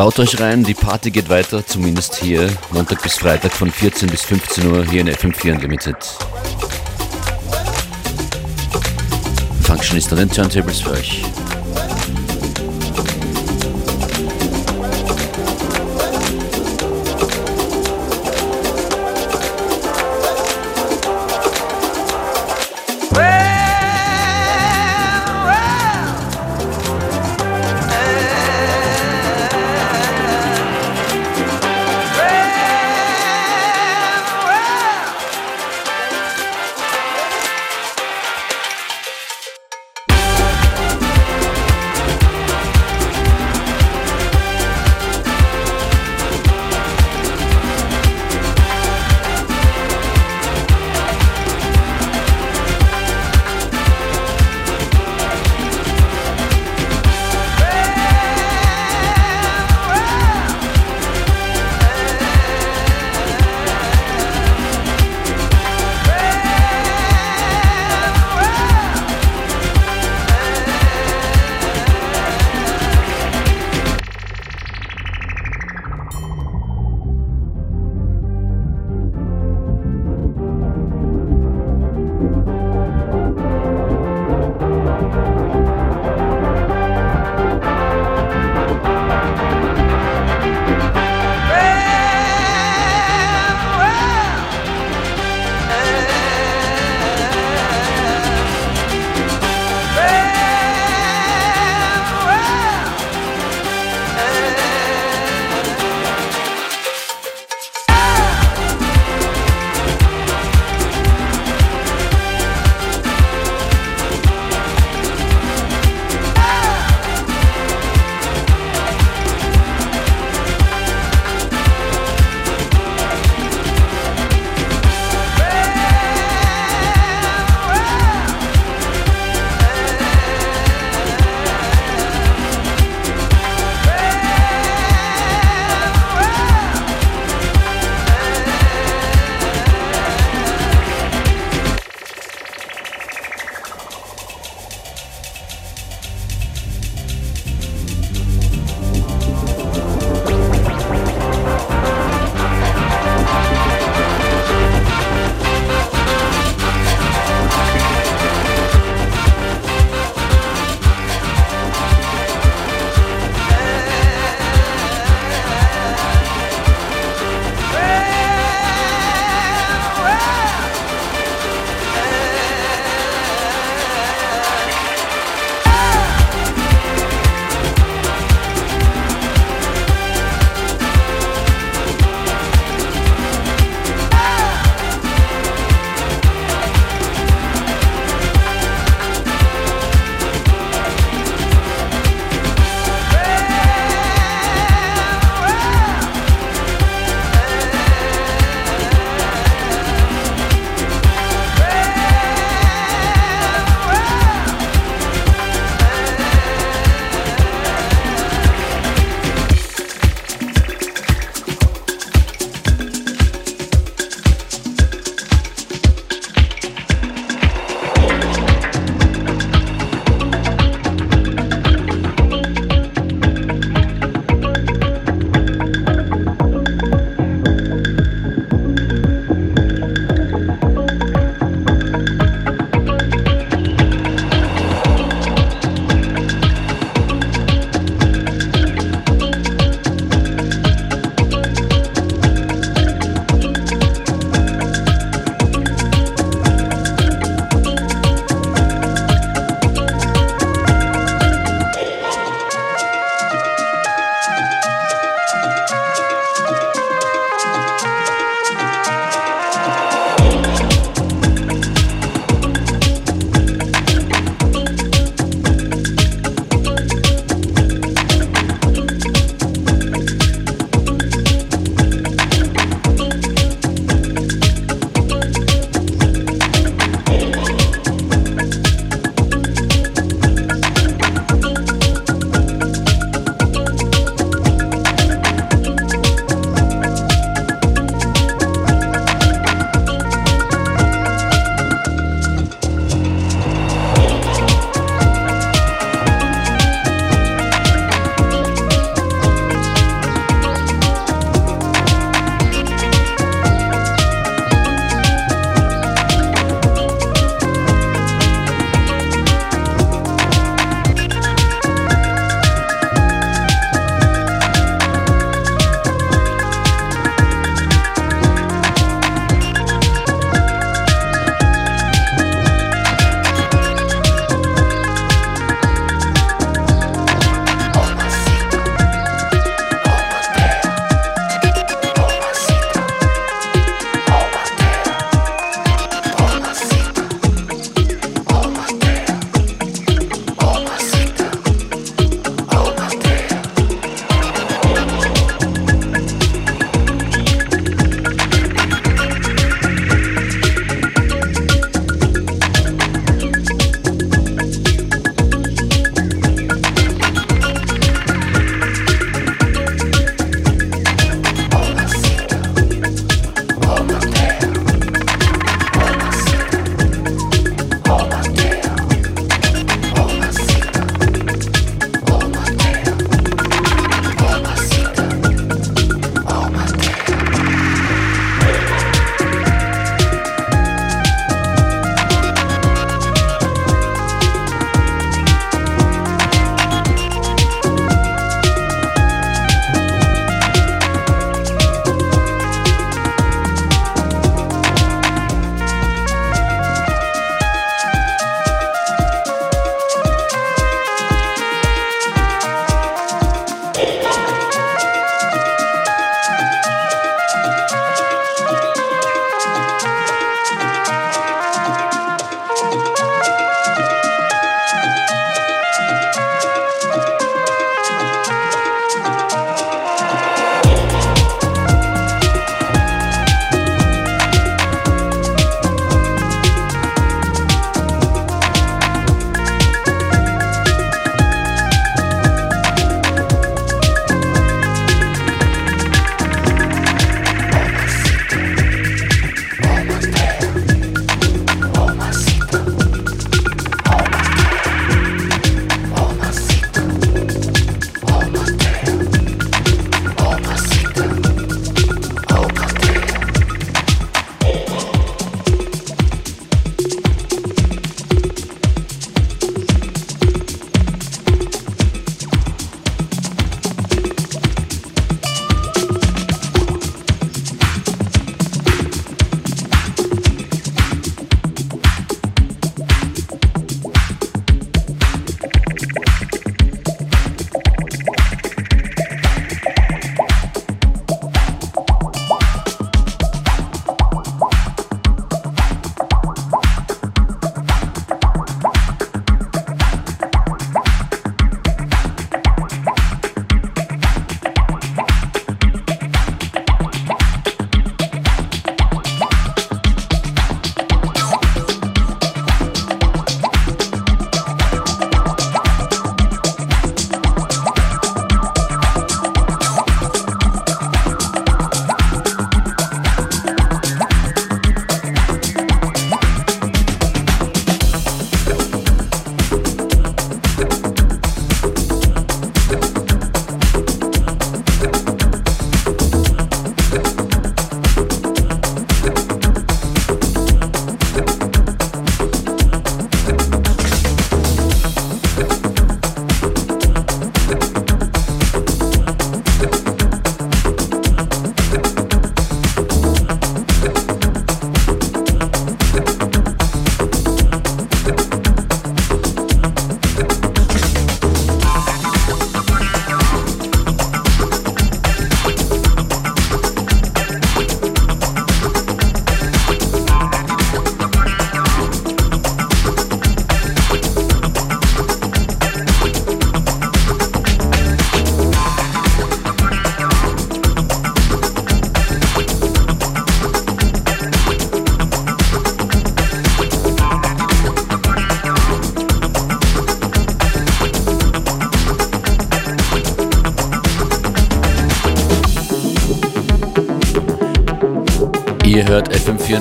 Traut euch rein, die Party geht weiter, zumindest hier, Montag bis Freitag von 14 bis 15 Uhr hier in FM4 Unlimited. Function ist an den Turntables für euch.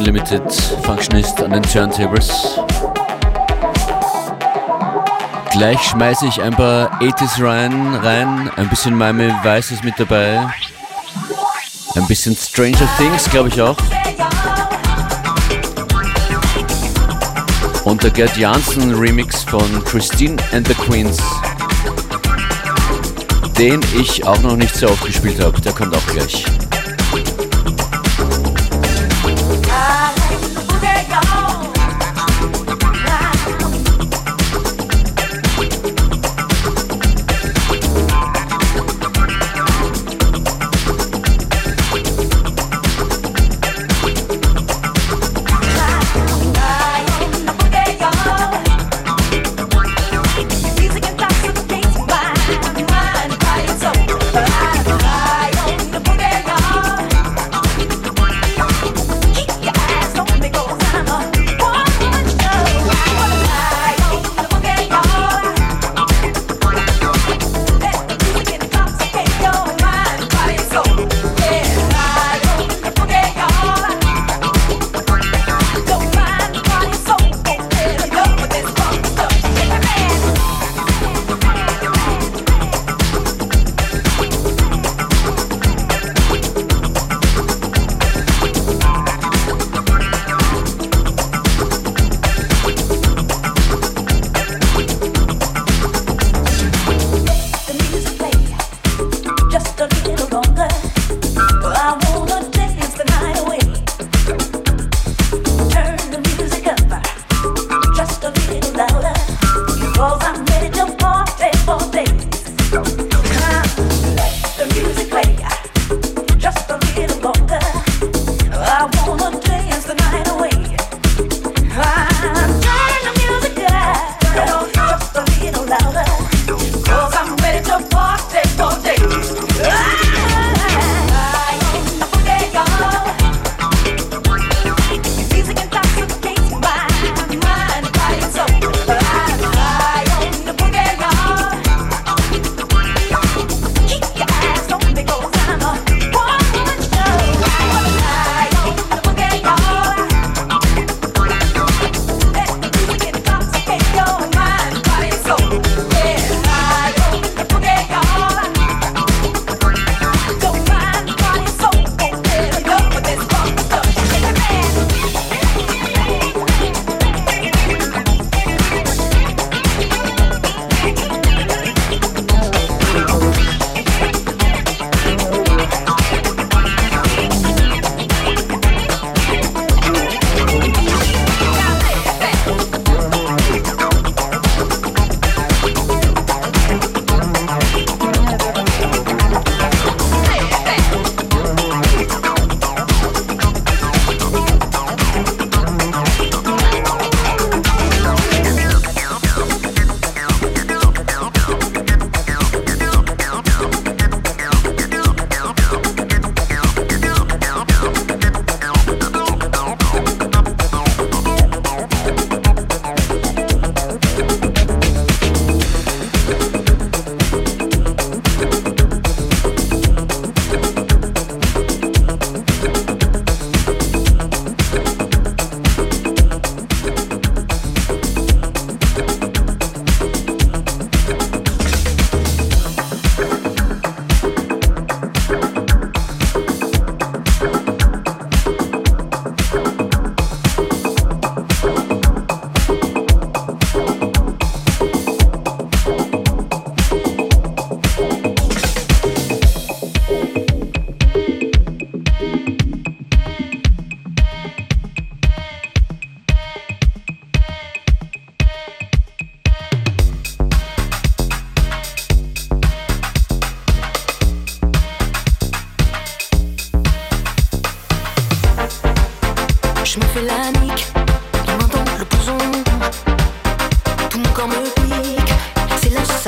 Unlimited, Functionist an den Turntables. Gleich schmeiße ich ein paar 80s rein, rein, ein bisschen Miami Vice ist mit dabei, ein bisschen Stranger Things, glaube ich auch. Und der Gerd Janssen Remix von Christine and the Queens, den ich auch noch nicht so oft gespielt habe, der kommt auch gleich.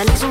Salís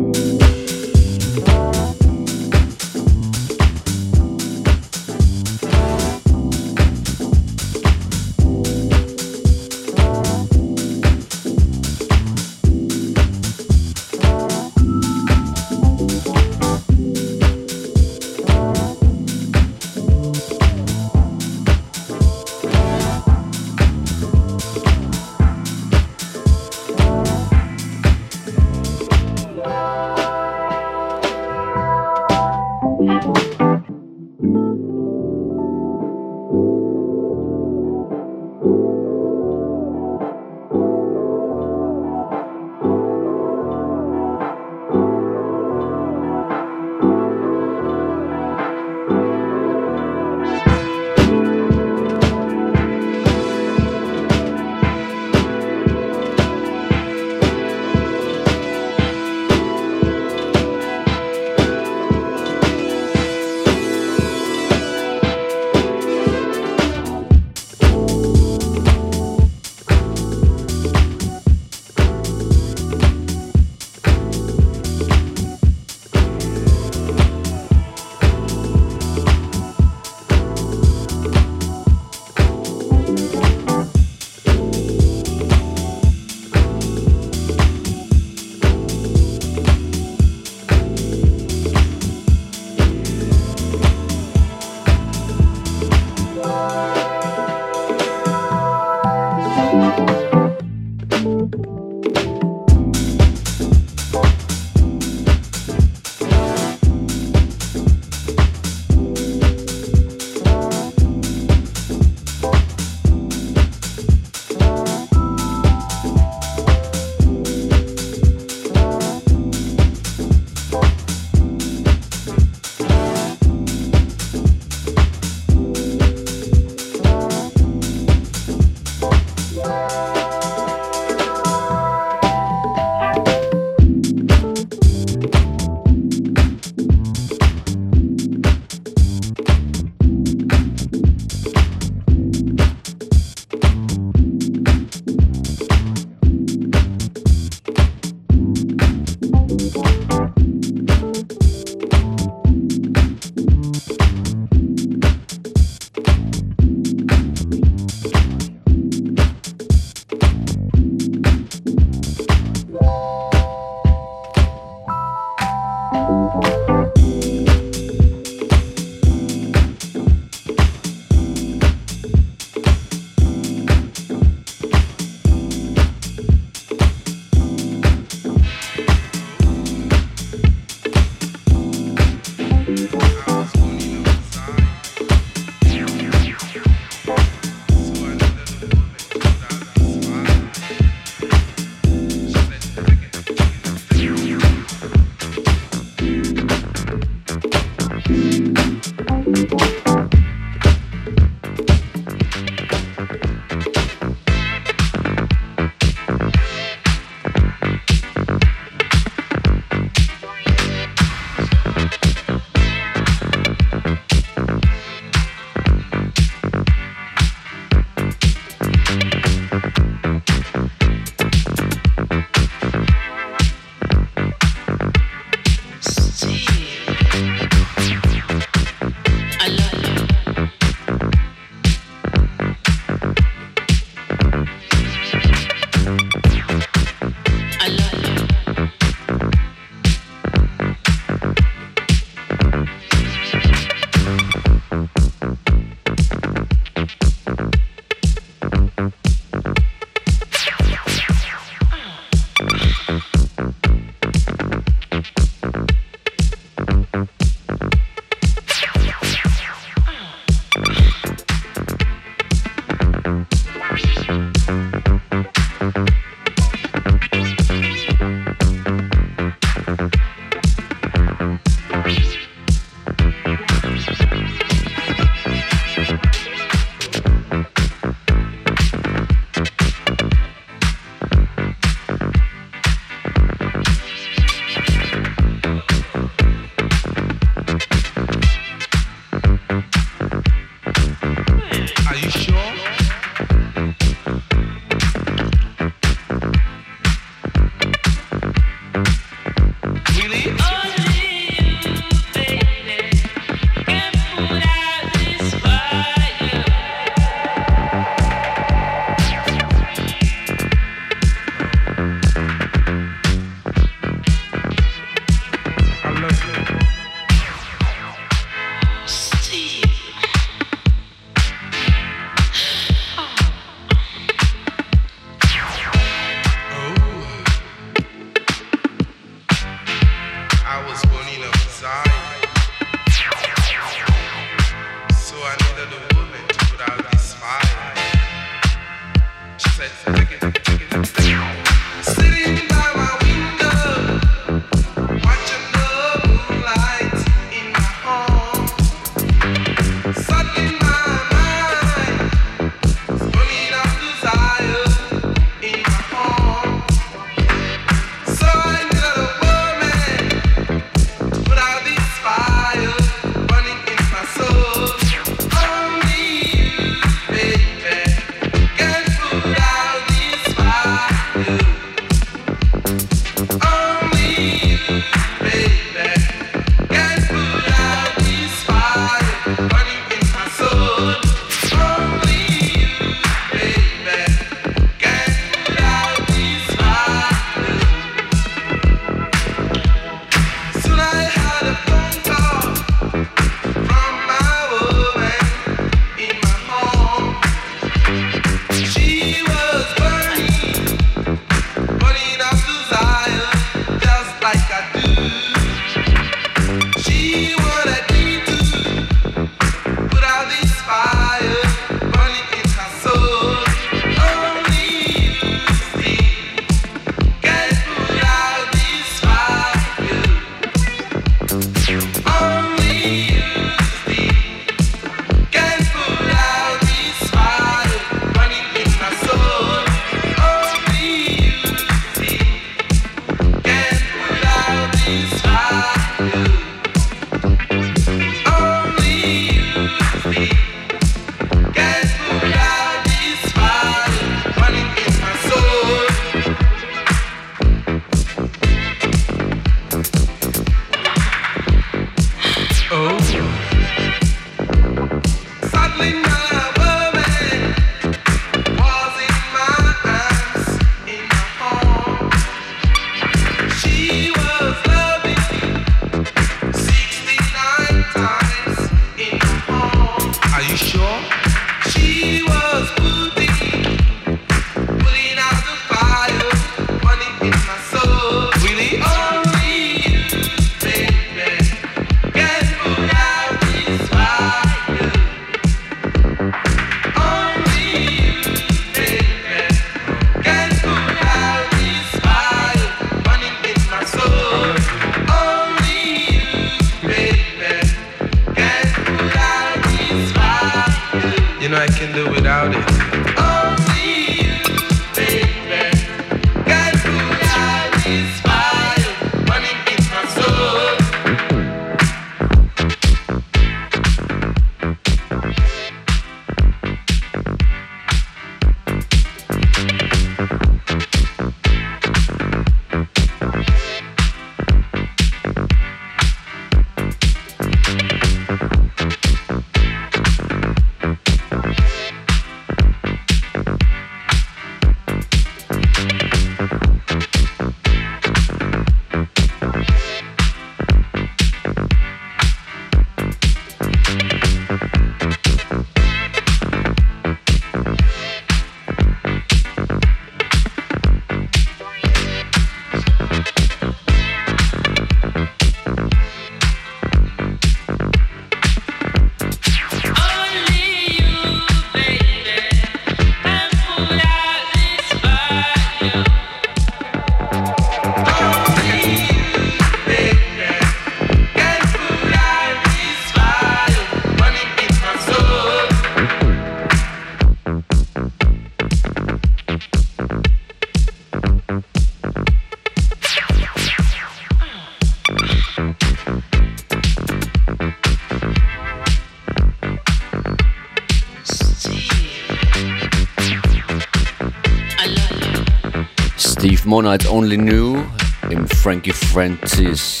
Monite Only New im Frankie Francis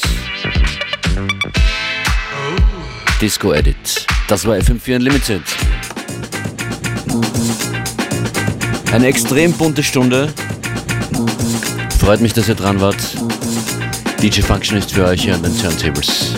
Disco Edit. Das war FM4 Unlimited. Eine extrem bunte Stunde. Freut mich, dass ihr dran wart. DJ Function ist für euch hier an den Turntables.